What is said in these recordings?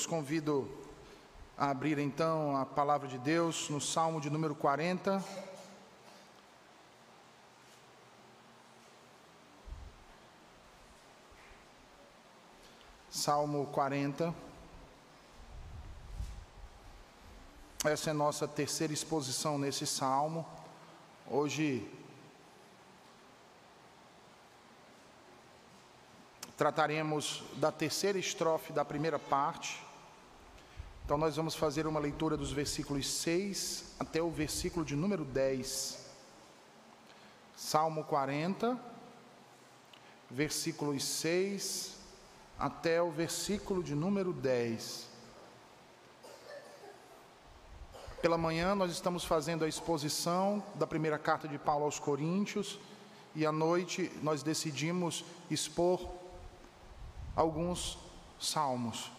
os convido a abrir então a palavra de Deus no Salmo de número 40. Salmo 40. Essa é nossa terceira exposição nesse salmo. Hoje trataremos da terceira estrofe da primeira parte. Então, nós vamos fazer uma leitura dos versículos 6 até o versículo de número 10. Salmo 40, versículos 6 até o versículo de número 10. Pela manhã, nós estamos fazendo a exposição da primeira carta de Paulo aos Coríntios, e à noite nós decidimos expor alguns salmos.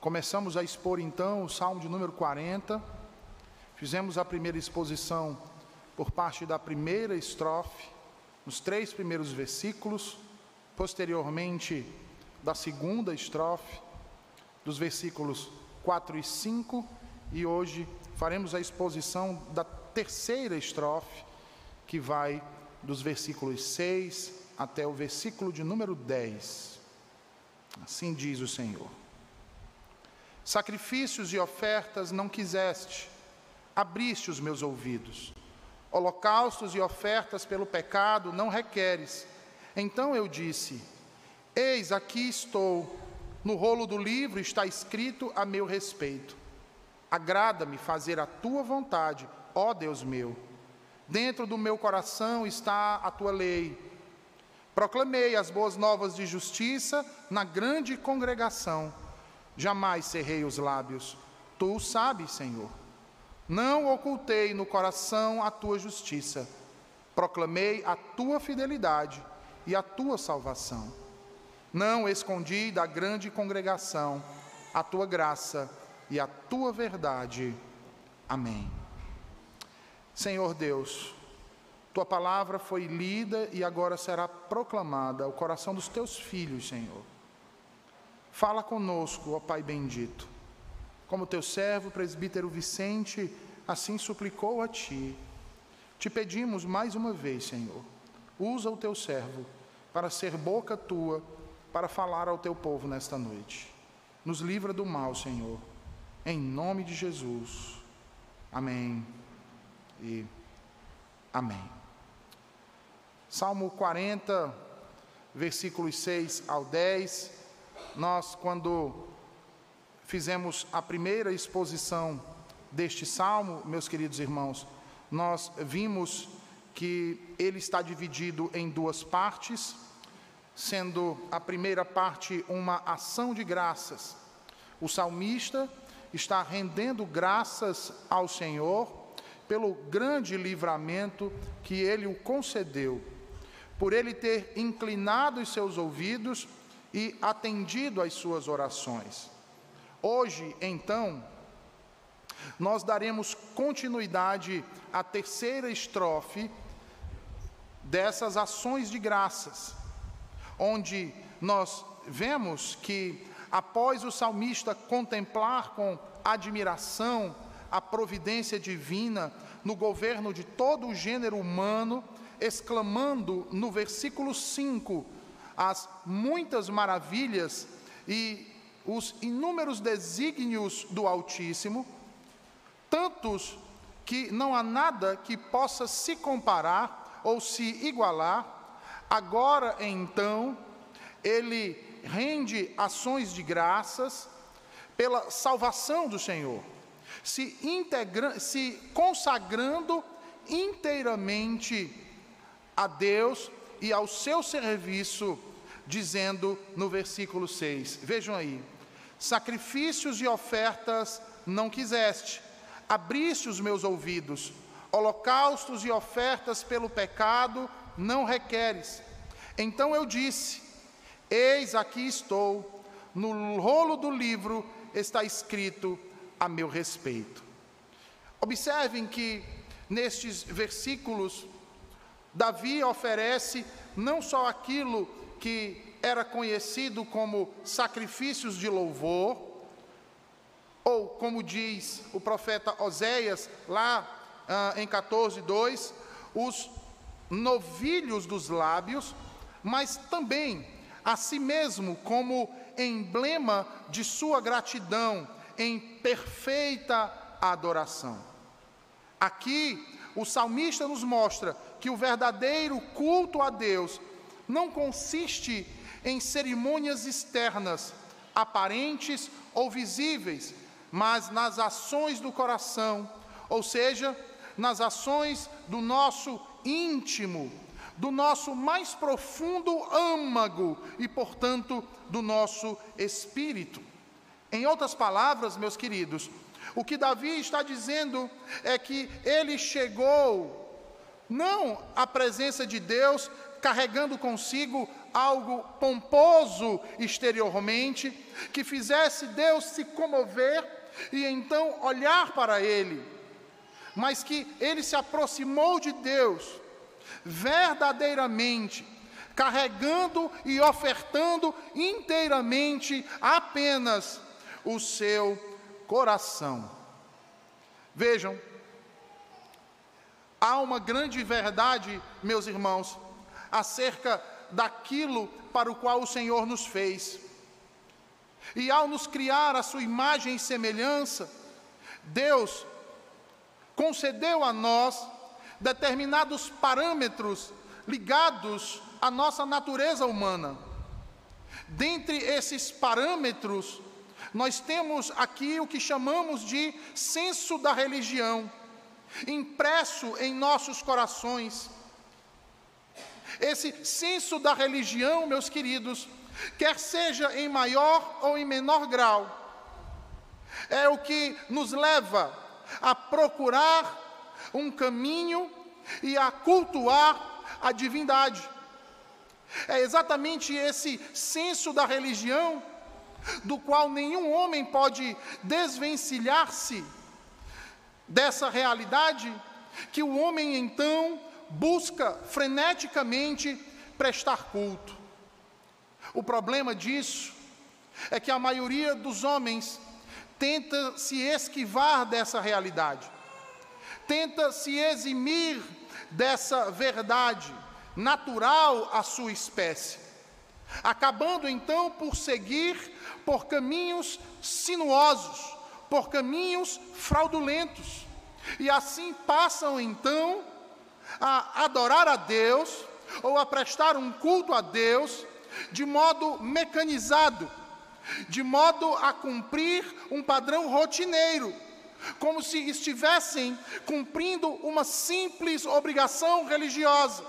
Começamos a expor então o salmo de número 40. Fizemos a primeira exposição por parte da primeira estrofe, nos três primeiros versículos, posteriormente da segunda estrofe, dos versículos 4 e 5, e hoje faremos a exposição da terceira estrofe, que vai dos versículos 6 até o versículo de número 10. Assim diz o Senhor: Sacrifícios e ofertas não quiseste, abriste os meus ouvidos. Holocaustos e ofertas pelo pecado não requeres. Então eu disse: Eis aqui estou, no rolo do livro está escrito a meu respeito. Agrada-me fazer a tua vontade, ó Deus meu. Dentro do meu coração está a tua lei. Proclamei as boas novas de justiça na grande congregação. Jamais cerrei os lábios. Tu sabes, Senhor. Não ocultei no coração a tua justiça. Proclamei a tua fidelidade e a tua salvação. Não escondi da grande congregação a tua graça e a tua verdade. Amém. Senhor Deus, tua palavra foi lida e agora será proclamada ao coração dos teus filhos, Senhor. Fala conosco, ó Pai bendito. Como teu servo, presbítero Vicente, assim suplicou a ti. Te pedimos mais uma vez, Senhor, usa o teu servo para ser boca tua, para falar ao teu povo nesta noite. Nos livra do mal, Senhor. Em nome de Jesus. Amém. E amém. Salmo 40, versículos 6 ao 10. Nós, quando fizemos a primeira exposição deste salmo, meus queridos irmãos, nós vimos que ele está dividido em duas partes, sendo a primeira parte uma ação de graças. O salmista está rendendo graças ao Senhor pelo grande livramento que ele o concedeu por ele ter inclinado os seus ouvidos e atendido às suas orações. Hoje, então, nós daremos continuidade à terceira estrofe dessas ações de graças, onde nós vemos que, após o salmista contemplar com admiração a providência divina no governo de todo o gênero humano, exclamando no versículo 5 as muitas maravilhas e os inúmeros desígnios do Altíssimo, tantos que não há nada que possa se comparar ou se igualar, agora então ele rende ações de graças pela salvação do Senhor, se, integra se consagrando inteiramente a Deus e ao seu serviço, dizendo no versículo 6, vejam aí: sacrifícios e ofertas não quiseste, abriste os meus ouvidos, holocaustos e ofertas pelo pecado não requeres. Então eu disse: Eis aqui estou, no rolo do livro está escrito a meu respeito. Observem que nestes versículos Davi oferece não só aquilo que era conhecido como sacrifícios de louvor, ou como diz o profeta Oséias, lá ah, em 14, 2, os novilhos dos lábios, mas também a si mesmo como emblema de sua gratidão em perfeita adoração. Aqui, o salmista nos mostra que o verdadeiro culto a Deus não consiste em cerimônias externas, aparentes ou visíveis, mas nas ações do coração, ou seja, nas ações do nosso íntimo, do nosso mais profundo âmago e, portanto, do nosso espírito. Em outras palavras, meus queridos, o que Davi está dizendo é que ele chegou não à presença de Deus carregando consigo algo pomposo exteriormente, que fizesse Deus se comover e então olhar para ele, mas que ele se aproximou de Deus verdadeiramente, carregando e ofertando inteiramente apenas o seu coração. Vejam, há uma grande verdade, meus irmãos, acerca daquilo para o qual o Senhor nos fez. E ao nos criar a sua imagem e semelhança, Deus concedeu a nós determinados parâmetros ligados à nossa natureza humana. Dentre esses parâmetros, nós temos aqui o que chamamos de senso da religião, impresso em nossos corações. Esse senso da religião, meus queridos, quer seja em maior ou em menor grau, é o que nos leva a procurar um caminho e a cultuar a divindade. É exatamente esse senso da religião do qual nenhum homem pode desvencilhar-se dessa realidade, que o homem então busca freneticamente prestar culto. O problema disso é que a maioria dos homens tenta se esquivar dessa realidade, tenta se eximir dessa verdade natural à sua espécie, acabando então por seguir por caminhos sinuosos, por caminhos fraudulentos, e assim passam então a adorar a Deus ou a prestar um culto a Deus de modo mecanizado, de modo a cumprir um padrão rotineiro, como se estivessem cumprindo uma simples obrigação religiosa,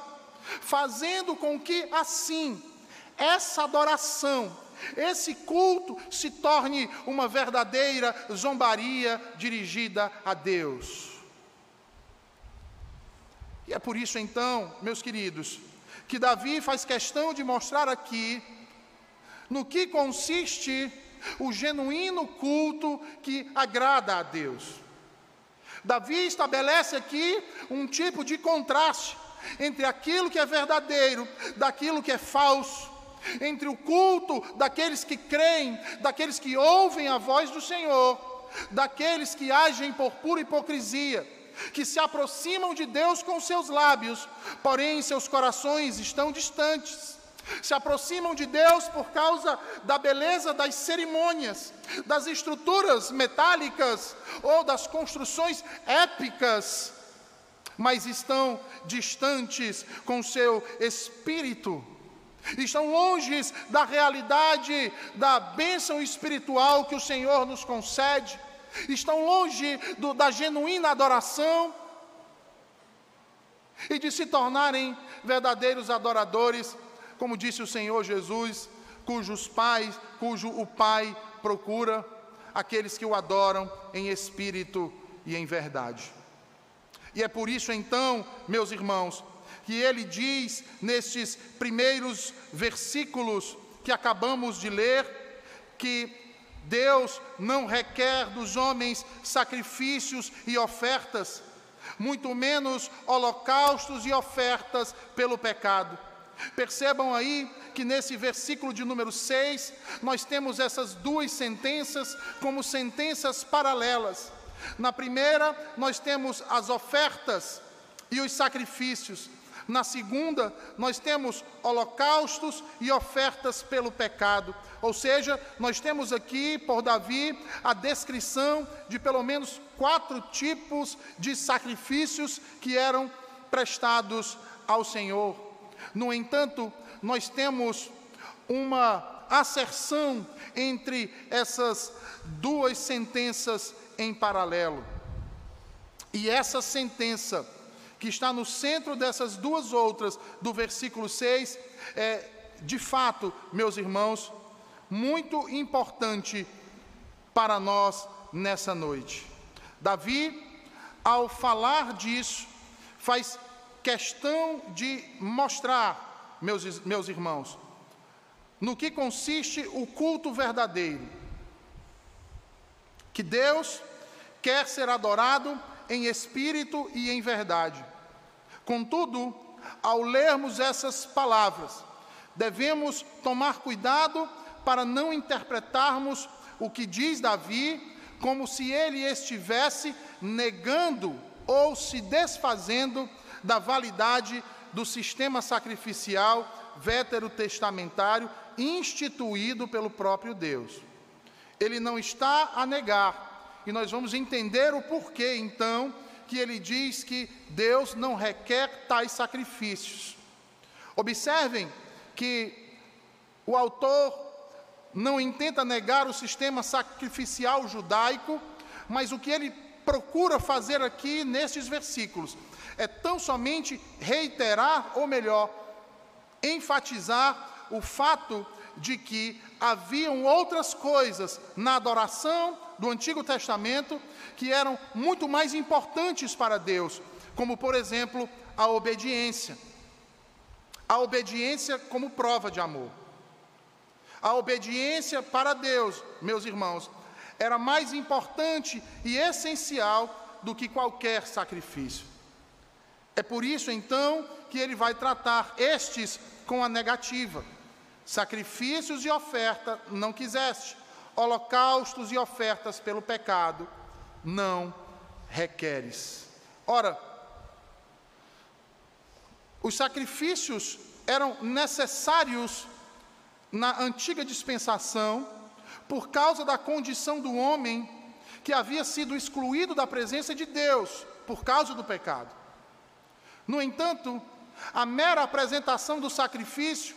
fazendo com que assim essa adoração, esse culto se torne uma verdadeira zombaria dirigida a Deus. E é por isso então, meus queridos, que Davi faz questão de mostrar aqui no que consiste o genuíno culto que agrada a Deus. Davi estabelece aqui um tipo de contraste entre aquilo que é verdadeiro, daquilo que é falso, entre o culto daqueles que creem, daqueles que ouvem a voz do Senhor, daqueles que agem por pura hipocrisia que se aproximam de Deus com seus lábios, porém seus corações estão distantes. Se aproximam de Deus por causa da beleza das cerimônias, das estruturas metálicas ou das construções épicas, mas estão distantes com seu espírito estão longe da realidade da bênção espiritual que o Senhor nos concede estão longe do, da genuína adoração e de se tornarem verdadeiros adoradores, como disse o Senhor Jesus, cujos pais, cujo o Pai procura aqueles que o adoram em espírito e em verdade. E é por isso então, meus irmãos, que ele diz nestes primeiros versículos que acabamos de ler, que Deus não requer dos homens sacrifícios e ofertas, muito menos holocaustos e ofertas pelo pecado. Percebam aí que nesse versículo de número 6, nós temos essas duas sentenças como sentenças paralelas. Na primeira, nós temos as ofertas e os sacrifícios. Na segunda, nós temos holocaustos e ofertas pelo pecado. Ou seja, nós temos aqui, por Davi, a descrição de pelo menos quatro tipos de sacrifícios que eram prestados ao Senhor. No entanto, nós temos uma asserção entre essas duas sentenças em paralelo. E essa sentença, que está no centro dessas duas outras, do versículo 6, é, de fato, meus irmãos, muito importante para nós nessa noite. Davi, ao falar disso, faz questão de mostrar, meus, meus irmãos, no que consiste o culto verdadeiro. Que Deus quer ser adorado em espírito e em verdade. Contudo, ao lermos essas palavras, devemos tomar cuidado para não interpretarmos o que diz Davi como se ele estivesse negando ou se desfazendo da validade do sistema sacrificial veterotestamentário instituído pelo próprio Deus. Ele não está a negar, e nós vamos entender o porquê, então, que ele diz que Deus não requer tais sacrifícios. Observem que o autor não intenta negar o sistema sacrificial judaico, mas o que ele procura fazer aqui nestes versículos é tão somente reiterar, ou melhor, enfatizar o fato de que haviam outras coisas na adoração do Antigo Testamento que eram muito mais importantes para Deus, como por exemplo a obediência. A obediência como prova de amor. A obediência para Deus, meus irmãos, era mais importante e essencial do que qualquer sacrifício. É por isso, então, que ele vai tratar estes com a negativa. Sacrifícios e oferta não quiseste, holocaustos e ofertas pelo pecado não requeres. Ora, os sacrifícios eram necessários na antiga dispensação, por causa da condição do homem que havia sido excluído da presença de Deus por causa do pecado. No entanto, a mera apresentação do sacrifício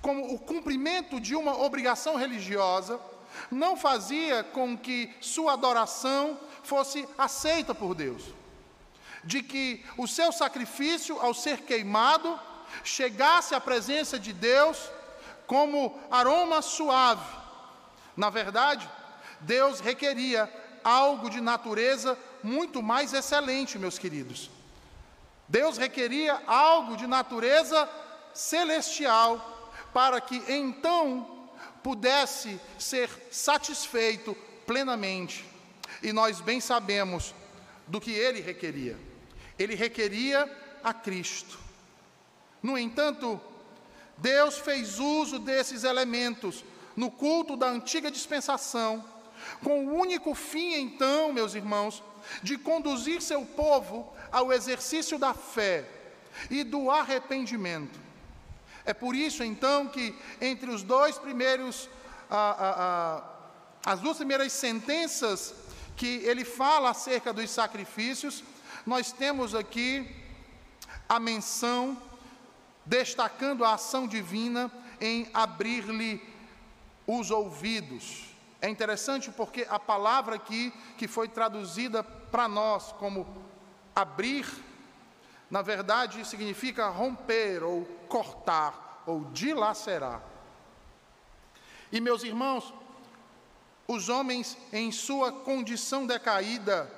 como o cumprimento de uma obrigação religiosa não fazia com que sua adoração fosse aceita por Deus. De que o seu sacrifício, ao ser queimado, chegasse à presença de Deus como aroma suave. Na verdade, Deus requeria algo de natureza muito mais excelente, meus queridos. Deus requeria algo de natureza celestial para que então pudesse ser satisfeito plenamente. E nós bem sabemos do que ele requeria. Ele requeria a Cristo. No entanto, Deus fez uso desses elementos no culto da antiga dispensação, com o único fim, então, meus irmãos, de conduzir seu povo ao exercício da fé e do arrependimento. É por isso, então, que entre os dois primeiros, as duas primeiras sentenças que ele fala acerca dos sacrifícios, nós temos aqui a menção destacando a ação divina em abrir-lhe os ouvidos. É interessante porque a palavra aqui, que foi traduzida para nós como abrir, na verdade significa romper ou cortar ou dilacerar. E meus irmãos, os homens em sua condição decaída,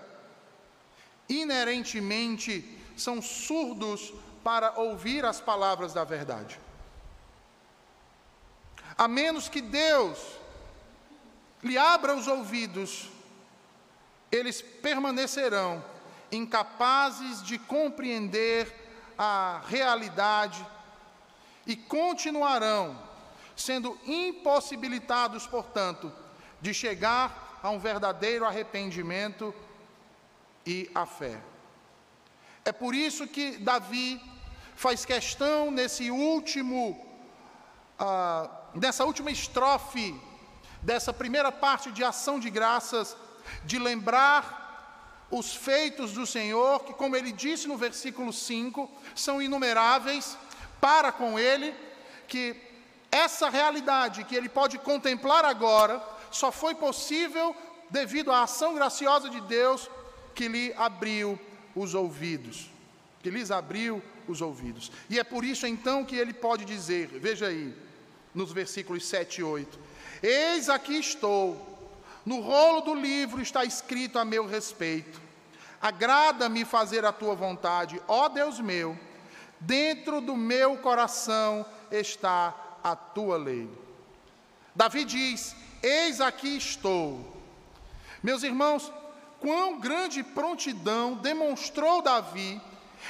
inerentemente são surdos para ouvir as palavras da verdade. A menos que Deus lhe abra os ouvidos, eles permanecerão incapazes de compreender a realidade e continuarão sendo impossibilitados, portanto, de chegar a um verdadeiro arrependimento e a fé. É por isso que Davi faz questão nesse último, uh, nessa última estrofe dessa primeira parte de ação de graças, de lembrar os feitos do Senhor, que, como ele disse no versículo 5, são inumeráveis para com ele, que essa realidade que ele pode contemplar agora só foi possível devido à ação graciosa de Deus que lhe abriu os ouvidos. Que lhes abriu os ouvidos. E é por isso então que ele pode dizer, veja aí, nos versículos 7 e 8: Eis aqui estou, no rolo do livro está escrito a meu respeito. Agrada-me fazer a tua vontade, ó Deus meu, dentro do meu coração está a tua lei. Davi diz: Eis aqui estou. Meus irmãos, quão grande prontidão demonstrou Davi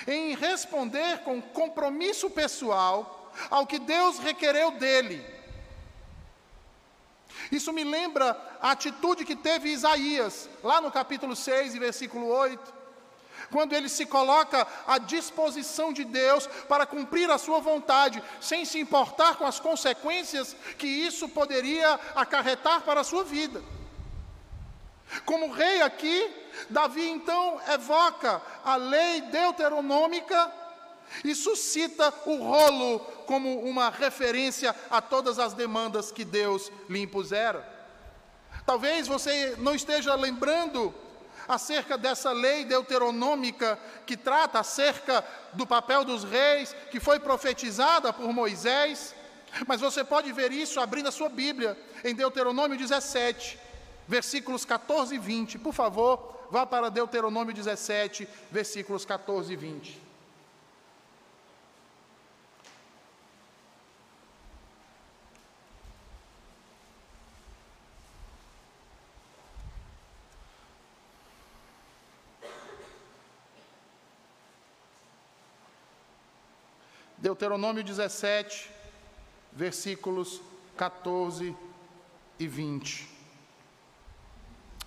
em responder com compromisso pessoal ao que Deus requereu dele. Isso me lembra a atitude que teve Isaías, lá no capítulo 6 e versículo 8, quando ele se coloca à disposição de Deus para cumprir a sua vontade, sem se importar com as consequências que isso poderia acarretar para a sua vida. Como rei aqui, Davi então evoca a lei deuteronômica e suscita o rolo como uma referência a todas as demandas que Deus lhe impusera. Talvez você não esteja lembrando acerca dessa lei deuteronômica que trata acerca do papel dos reis, que foi profetizada por Moisés, mas você pode ver isso abrindo a sua Bíblia, em Deuteronômio 17, versículos 14 e 20. Por favor, vá para Deuteronômio 17, versículos 14 e 20. Deuteronômio 17, versículos 14 e 20.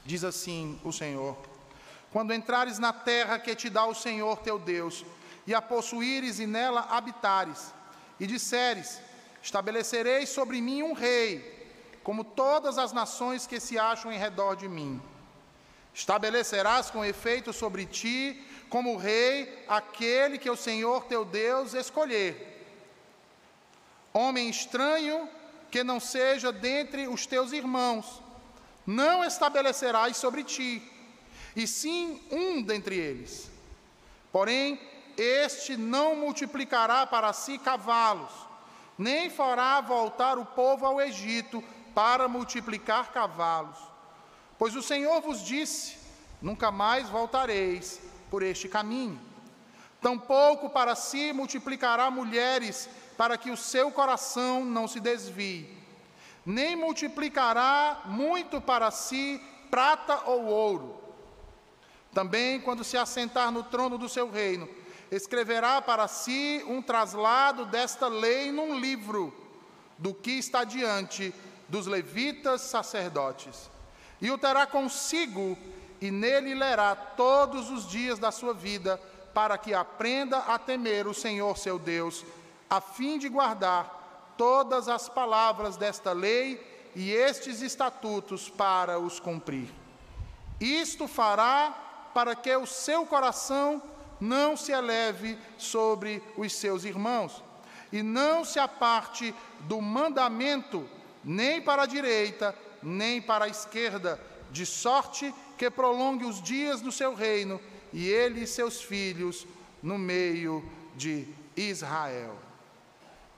Diz assim o Senhor: Quando entrares na terra que te dá o Senhor teu Deus, e a possuíres e nela habitares, e disseres: Estabelecerei sobre mim um rei, como todas as nações que se acham em redor de mim. Estabelecerás com efeito sobre ti, como rei, aquele que o Senhor teu Deus escolher. Homem estranho que não seja dentre os teus irmãos, não estabelecerás sobre ti, e sim um dentre eles. Porém, este não multiplicará para si cavalos, nem fará voltar o povo ao Egito para multiplicar cavalos. Pois o Senhor vos disse: nunca mais voltareis por este caminho. Tampouco para si multiplicará mulheres, para que o seu coração não se desvie nem multiplicará muito para si prata ou ouro. Também, quando se assentar no trono do seu reino, escreverá para si um traslado desta lei num livro, do que está diante dos levitas sacerdotes. E o terá consigo, e nele lerá todos os dias da sua vida, para que aprenda a temer o Senhor seu Deus, a fim de guardar todas as palavras desta lei e estes estatutos para os cumprir. Isto fará para que o seu coração não se eleve sobre os seus irmãos, e não se aparte do mandamento, nem para a direita, nem para a esquerda, de sorte que prolongue os dias do seu reino, e ele e seus filhos no meio de Israel.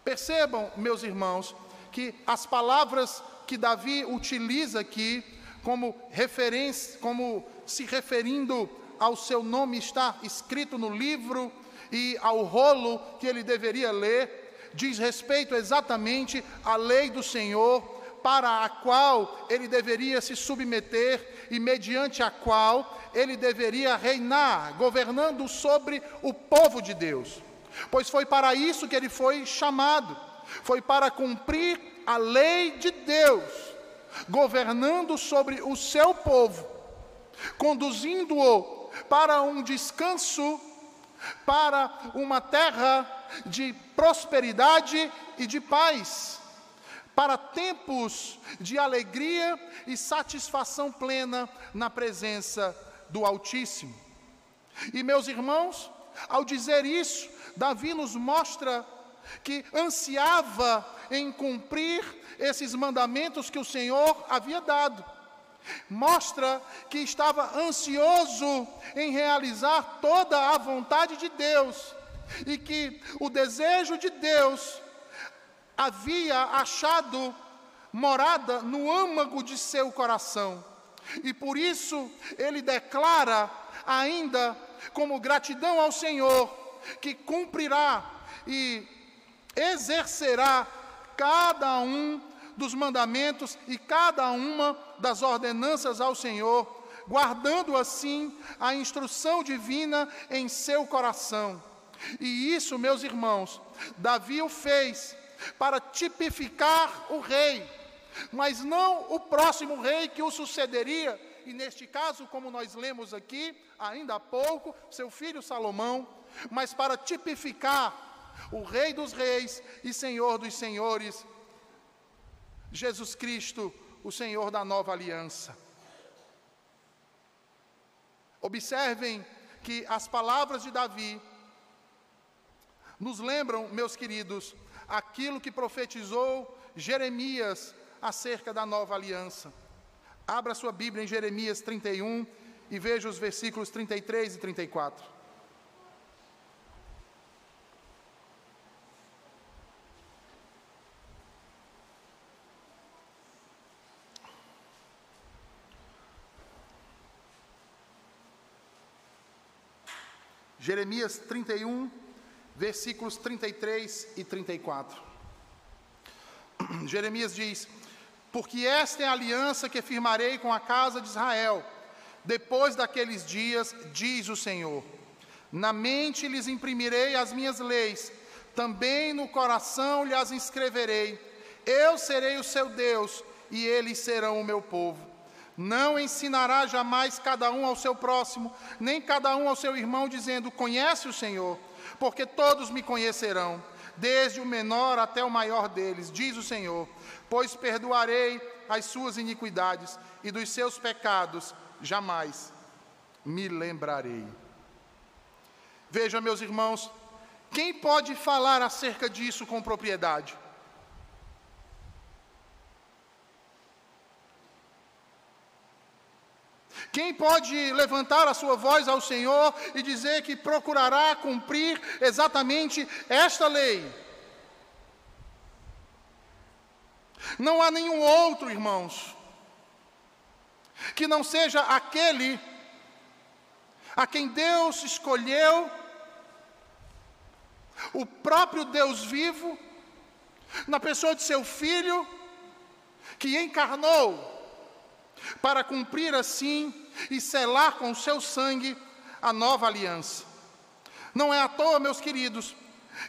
Percebam, meus irmãos, que as palavras que Davi utiliza aqui como referência, como se referindo ao seu nome está escrito no livro e ao rolo que ele deveria ler, diz respeito exatamente à lei do Senhor, para a qual ele deveria se submeter e mediante a qual ele deveria reinar, governando sobre o povo de Deus pois foi para isso que ele foi chamado. foi para cumprir a lei de Deus, governando sobre o seu povo, conduzindo-o para um descanso, para uma terra de prosperidade e de paz, para tempos de alegria e satisfação plena na presença do Altíssimo. E meus irmãos, ao dizer isso, Davi nos mostra que ansiava em cumprir esses mandamentos que o Senhor havia dado. Mostra que estava ansioso em realizar toda a vontade de Deus e que o desejo de Deus havia achado morada no âmago de seu coração. E por isso ele declara ainda como gratidão ao Senhor que cumprirá e exercerá cada um dos mandamentos e cada uma das ordenanças ao Senhor, guardando assim a instrução divina em seu coração. E isso, meus irmãos, Davi o fez para tipificar o rei, mas não o próximo rei que o sucederia, e neste caso, como nós lemos aqui, ainda há pouco, seu filho Salomão, mas para tipificar o Rei dos Reis e Senhor dos Senhores, Jesus Cristo, o Senhor da nova aliança. Observem que as palavras de Davi nos lembram, meus queridos, aquilo que profetizou Jeremias acerca da nova aliança. Abra sua Bíblia em Jeremias 31 e veja os versículos 33 e 34. Jeremias 31, versículos 33 e 34. Jeremias diz: Porque esta é a aliança que firmarei com a casa de Israel, depois daqueles dias, diz o Senhor. Na mente lhes imprimirei as minhas leis, também no coração lhes escreverei. Eu serei o seu Deus, e eles serão o meu povo. Não ensinará jamais cada um ao seu próximo, nem cada um ao seu irmão, dizendo: Conhece o Senhor, porque todos me conhecerão, desde o menor até o maior deles, diz o Senhor. Pois perdoarei as suas iniquidades e dos seus pecados jamais me lembrarei. Veja, meus irmãos, quem pode falar acerca disso com propriedade? Quem pode levantar a sua voz ao Senhor e dizer que procurará cumprir exatamente esta lei? Não há nenhum outro, irmãos, que não seja aquele a quem Deus escolheu, o próprio Deus vivo, na pessoa de seu Filho, que encarnou para cumprir assim e selar com o seu sangue a nova aliança. Não é à toa, meus queridos,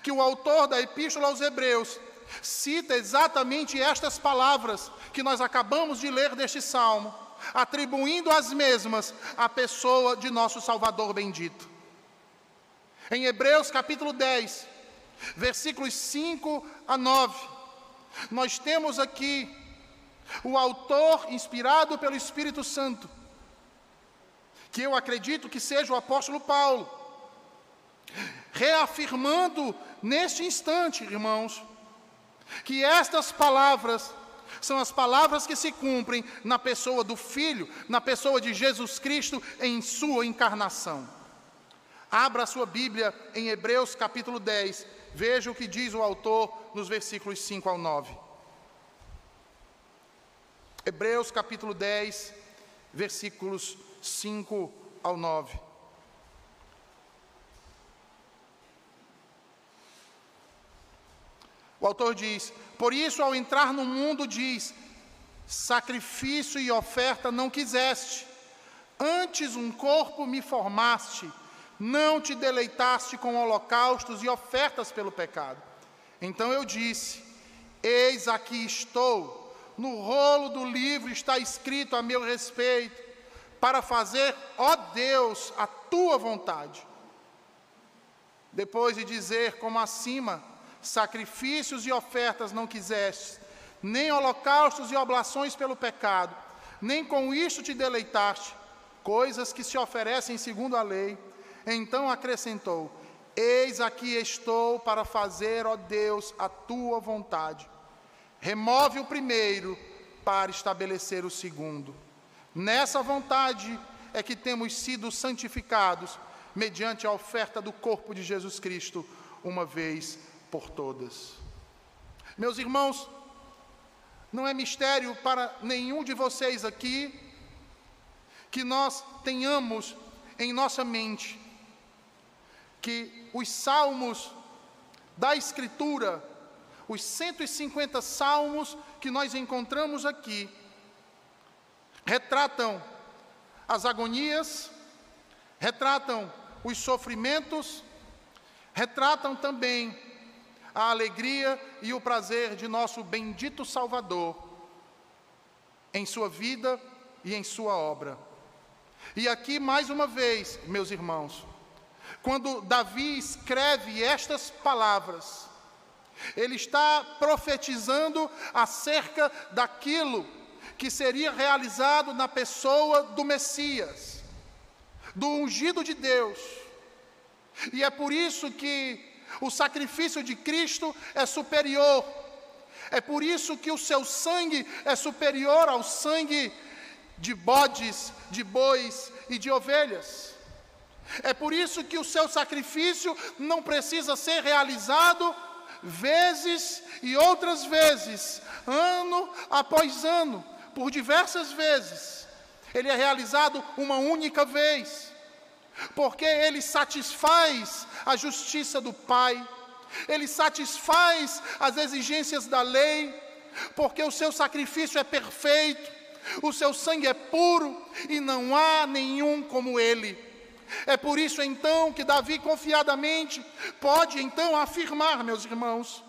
que o autor da Epístola aos Hebreus cita exatamente estas palavras que nós acabamos de ler deste salmo, atribuindo as mesmas à pessoa de nosso Salvador bendito. Em Hebreus capítulo 10, versículos 5 a 9, nós temos aqui o autor, inspirado pelo Espírito Santo, que eu acredito que seja o apóstolo Paulo, reafirmando neste instante, irmãos, que estas palavras são as palavras que se cumprem na pessoa do Filho, na pessoa de Jesus Cristo em sua encarnação. Abra a sua Bíblia em Hebreus capítulo 10, veja o que diz o autor nos versículos 5 ao 9. Hebreus capítulo 10, versículos 5 ao 9. O autor diz: Por isso, ao entrar no mundo, diz: Sacrifício e oferta não quiseste, antes um corpo me formaste, não te deleitaste com holocaustos e ofertas pelo pecado. Então eu disse: Eis aqui estou. No rolo do livro está escrito a meu respeito, para fazer, ó Deus, a tua vontade. Depois de dizer, como acima, sacrifícios e ofertas não quiseste, nem holocaustos e oblações pelo pecado, nem com isto te deleitaste, coisas que se oferecem segundo a lei. Então acrescentou: Eis aqui estou para fazer, ó Deus, a tua vontade. Remove o primeiro para estabelecer o segundo. Nessa vontade é que temos sido santificados mediante a oferta do corpo de Jesus Cristo, uma vez por todas. Meus irmãos, não é mistério para nenhum de vocês aqui que nós tenhamos em nossa mente que os salmos da Escritura, os 150 salmos que nós encontramos aqui, retratam as agonias, retratam os sofrimentos, retratam também a alegria e o prazer de nosso bendito Salvador em sua vida e em sua obra. E aqui, mais uma vez, meus irmãos, quando Davi escreve estas palavras, ele está profetizando acerca daquilo que seria realizado na pessoa do Messias, do ungido de Deus. E é por isso que o sacrifício de Cristo é superior. É por isso que o seu sangue é superior ao sangue de bodes, de bois e de ovelhas. É por isso que o seu sacrifício não precisa ser realizado vezes e outras vezes, ano após ano, por diversas vezes. Ele é realizado uma única vez porque ele satisfaz a justiça do Pai, ele satisfaz as exigências da lei, porque o seu sacrifício é perfeito, o seu sangue é puro e não há nenhum como ele. É por isso então que Davi confiadamente pode então afirmar, meus irmãos,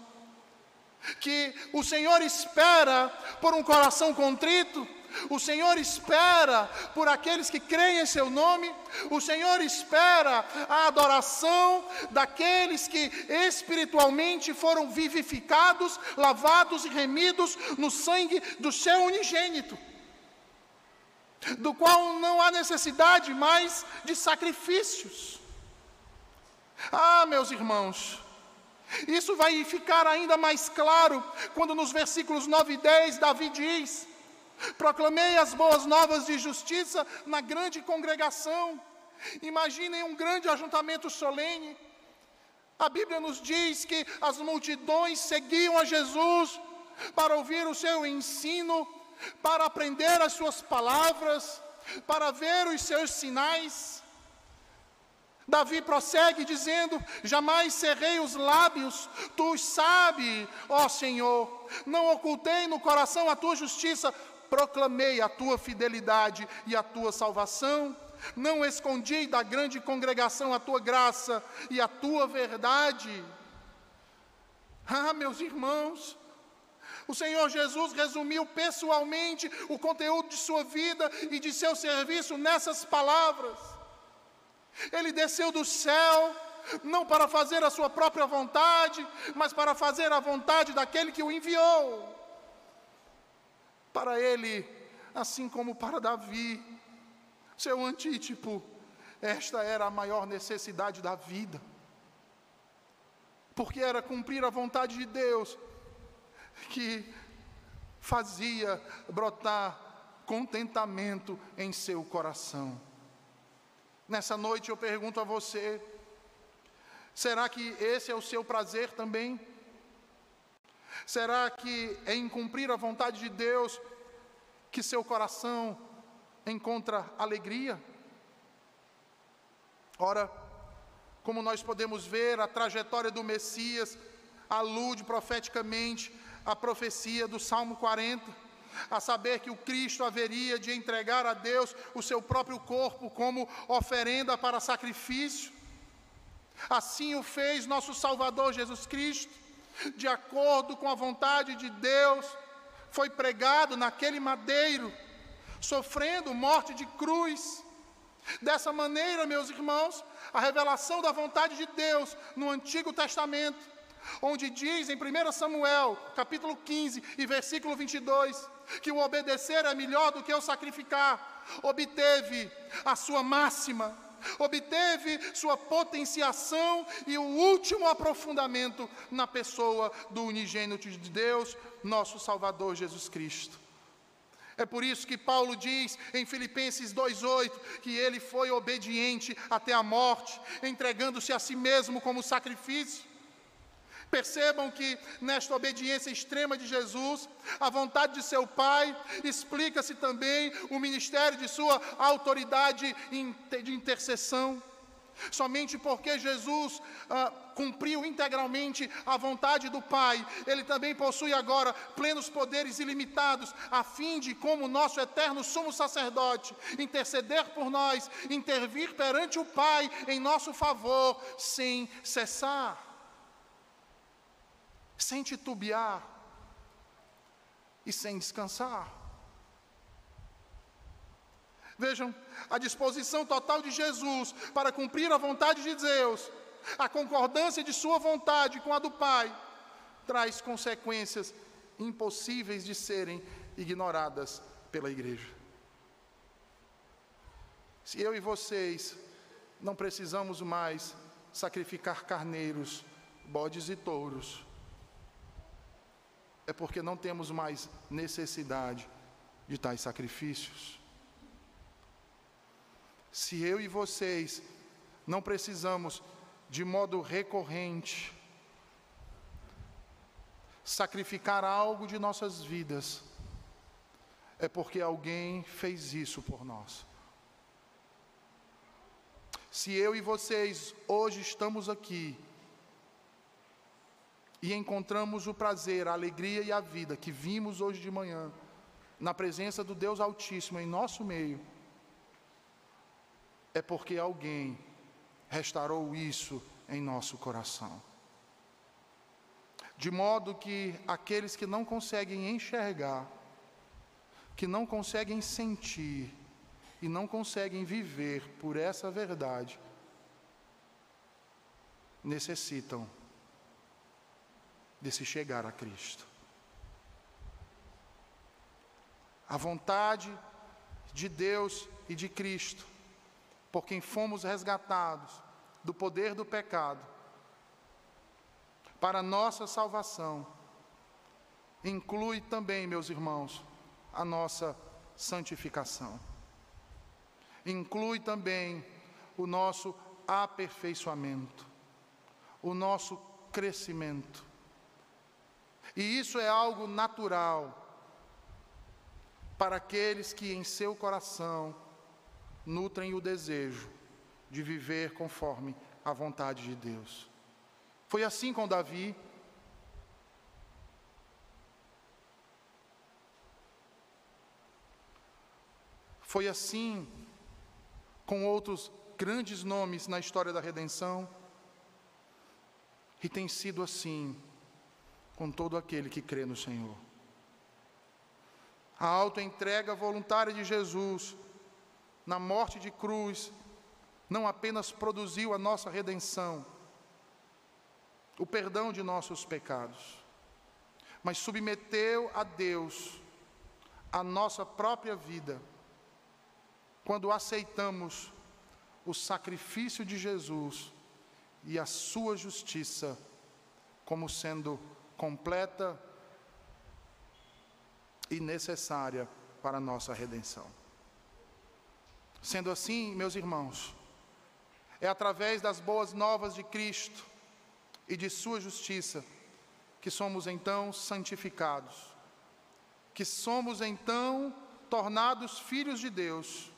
que o Senhor espera por um coração contrito o Senhor espera por aqueles que creem em Seu nome. O Senhor espera a adoração daqueles que espiritualmente foram vivificados, lavados e remidos no sangue do Seu unigênito, do qual não há necessidade mais de sacrifícios. Ah, meus irmãos, isso vai ficar ainda mais claro quando nos versículos 9 e 10 Davi diz: Proclamei as boas novas de justiça na grande congregação. Imaginem um grande ajuntamento solene. A Bíblia nos diz que as multidões seguiam a Jesus para ouvir o seu ensino, para aprender as suas palavras, para ver os seus sinais. Davi prossegue dizendo: Jamais cerrei os lábios, tu sabe, ó Senhor, não ocultei no coração a tua justiça, proclamei a tua fidelidade e a tua salvação, não escondi da grande congregação a tua graça e a tua verdade. Ah, meus irmãos, o Senhor Jesus resumiu pessoalmente o conteúdo de sua vida e de seu serviço nessas palavras. Ele desceu do céu, não para fazer a sua própria vontade, mas para fazer a vontade daquele que o enviou. Para ele, assim como para Davi, seu antítipo, esta era a maior necessidade da vida. Porque era cumprir a vontade de Deus que fazia brotar contentamento em seu coração. Nessa noite eu pergunto a você: será que esse é o seu prazer também? Será que é em cumprir a vontade de Deus que seu coração encontra alegria? Ora, como nós podemos ver, a trajetória do Messias alude profeticamente à profecia do Salmo 40, a saber que o Cristo haveria de entregar a Deus o seu próprio corpo como oferenda para sacrifício. Assim o fez nosso Salvador Jesus Cristo de acordo com a vontade de Deus, foi pregado naquele madeiro, sofrendo morte de cruz. Dessa maneira, meus irmãos, a revelação da vontade de Deus no Antigo Testamento, onde diz em 1 Samuel, capítulo 15 e versículo 22, que o obedecer é melhor do que o sacrificar, obteve a sua máxima, obteve sua potenciação e o último aprofundamento na pessoa do unigênito de Deus, nosso Salvador Jesus Cristo. É por isso que Paulo diz em Filipenses 2,8 que ele foi obediente até a morte, entregando-se a si mesmo como sacrifício. Percebam que nesta obediência extrema de Jesus, a vontade de seu Pai, explica-se também o ministério de sua autoridade de intercessão. Somente porque Jesus ah, cumpriu integralmente a vontade do Pai, Ele também possui agora plenos poderes ilimitados, a fim de, como nosso eterno sumo sacerdote, interceder por nós, intervir perante o Pai em nosso favor, sem cessar sem titubear e sem descansar. Vejam, a disposição total de Jesus para cumprir a vontade de Deus, a concordância de Sua vontade com a do Pai, traz consequências impossíveis de serem ignoradas pela igreja. Se eu e vocês não precisamos mais sacrificar carneiros, bodes e touros, é porque não temos mais necessidade de tais sacrifícios. Se eu e vocês não precisamos de modo recorrente sacrificar algo de nossas vidas, é porque alguém fez isso por nós. Se eu e vocês hoje estamos aqui, e encontramos o prazer, a alegria e a vida que vimos hoje de manhã, na presença do Deus Altíssimo em nosso meio, é porque alguém restaurou isso em nosso coração. De modo que aqueles que não conseguem enxergar, que não conseguem sentir e não conseguem viver por essa verdade, necessitam de se chegar a Cristo. A vontade de Deus e de Cristo, por quem fomos resgatados do poder do pecado, para nossa salvação, inclui também, meus irmãos, a nossa santificação. Inclui também o nosso aperfeiçoamento, o nosso crescimento e isso é algo natural para aqueles que em seu coração nutrem o desejo de viver conforme a vontade de Deus. Foi assim com Davi. Foi assim com outros grandes nomes na história da redenção. E tem sido assim com todo aquele que crê no Senhor. A autoentrega voluntária de Jesus na morte de cruz não apenas produziu a nossa redenção, o perdão de nossos pecados, mas submeteu a Deus a nossa própria vida, quando aceitamos o sacrifício de Jesus e a sua justiça como sendo completa e necessária para a nossa redenção. Sendo assim, meus irmãos, é através das boas novas de Cristo e de Sua justiça que somos então santificados, que somos então tornados filhos de Deus.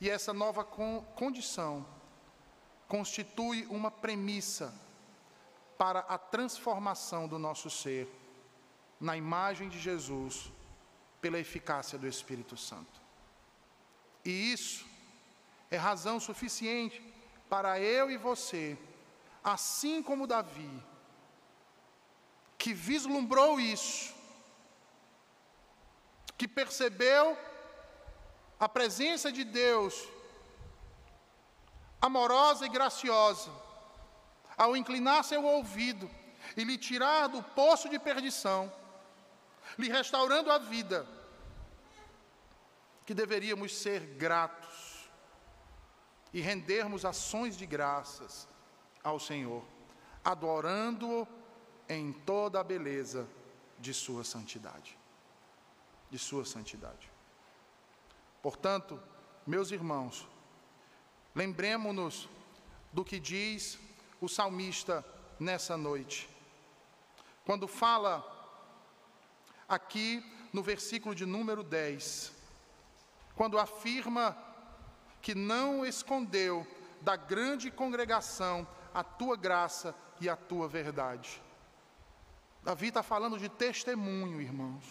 E essa nova condição constitui uma premissa para a transformação do nosso ser na imagem de Jesus pela eficácia do Espírito Santo. E isso é razão suficiente para eu e você, assim como Davi, que vislumbrou isso, que percebeu a presença de Deus amorosa e graciosa, ao inclinar seu ouvido e lhe tirar do poço de perdição, lhe restaurando a vida, que deveríamos ser gratos e rendermos ações de graças ao Senhor, adorando-o em toda a beleza de sua santidade. De sua santidade. Portanto, meus irmãos, lembremos-nos do que diz o salmista nessa noite. Quando fala aqui no versículo de número 10, quando afirma que não escondeu da grande congregação a tua graça e a tua verdade. Davi está falando de testemunho, irmãos.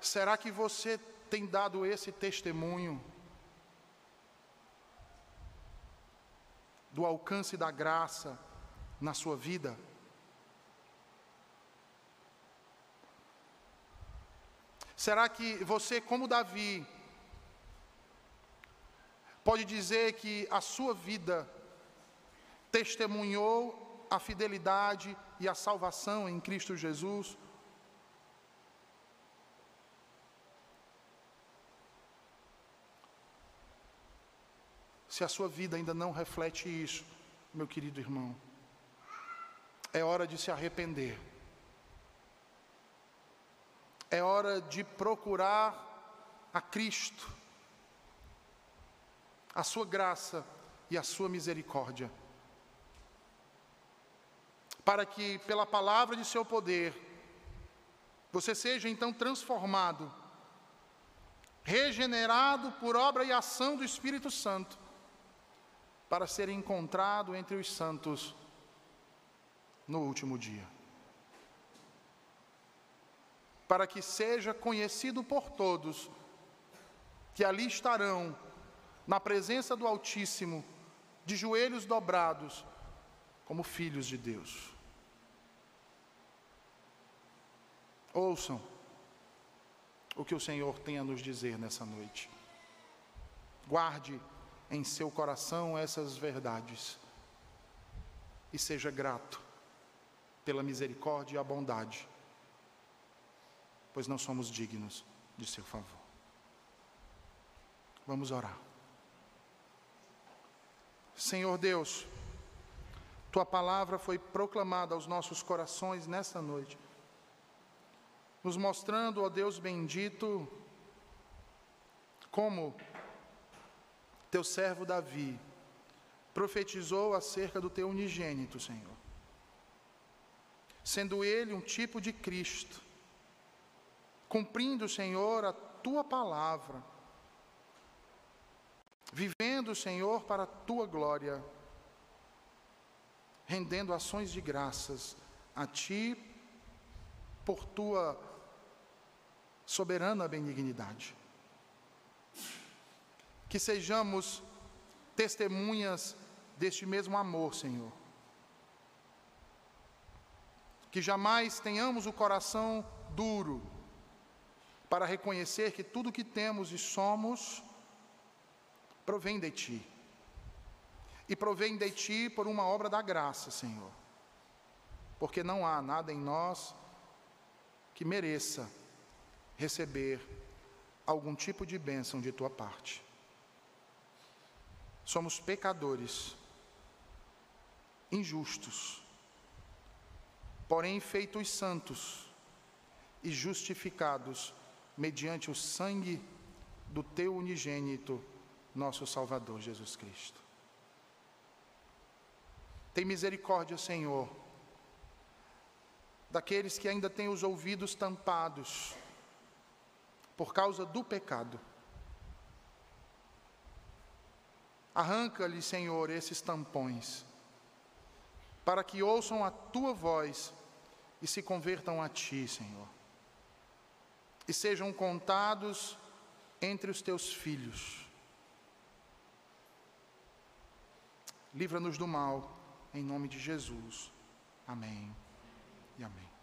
Será que você tem dado esse testemunho do alcance da graça na sua vida? Será que você, como Davi, pode dizer que a sua vida testemunhou a fidelidade e a salvação em Cristo Jesus? Se a sua vida ainda não reflete isso, meu querido irmão, é hora de se arrepender. É hora de procurar a Cristo, a sua graça e a sua misericórdia, para que, pela palavra de seu poder, você seja então transformado, regenerado por obra e ação do Espírito Santo, para ser encontrado entre os santos no último dia. Para que seja conhecido por todos que ali estarão, na presença do Altíssimo, de joelhos dobrados, como filhos de Deus. Ouçam o que o Senhor tem a nos dizer nessa noite. Guarde em seu coração essas verdades e seja grato pela misericórdia e a bondade, pois não somos dignos de seu favor. Vamos orar. Senhor Deus, tua palavra foi proclamada aos nossos corações nesta noite, nos mostrando, ó Deus bendito, como teu servo Davi profetizou acerca do teu unigênito, Senhor. Sendo ele um tipo de Cristo, cumprindo, Senhor, a tua palavra, vivendo, Senhor, para a tua glória, rendendo ações de graças a ti por tua soberana benignidade que sejamos testemunhas deste mesmo amor, Senhor. Que jamais tenhamos o coração duro para reconhecer que tudo que temos e somos provém de Ti. E provém de Ti por uma obra da graça, Senhor. Porque não há nada em nós que mereça receber algum tipo de bênção de Tua parte. Somos pecadores, injustos, porém feitos santos e justificados mediante o sangue do teu unigênito, nosso Salvador Jesus Cristo. Tem misericórdia, Senhor, daqueles que ainda têm os ouvidos tampados por causa do pecado Arranca-lhe, Senhor, esses tampões, para que ouçam a tua voz e se convertam a ti, Senhor, e sejam contados entre os teus filhos. Livra-nos do mal, em nome de Jesus. Amém e amém.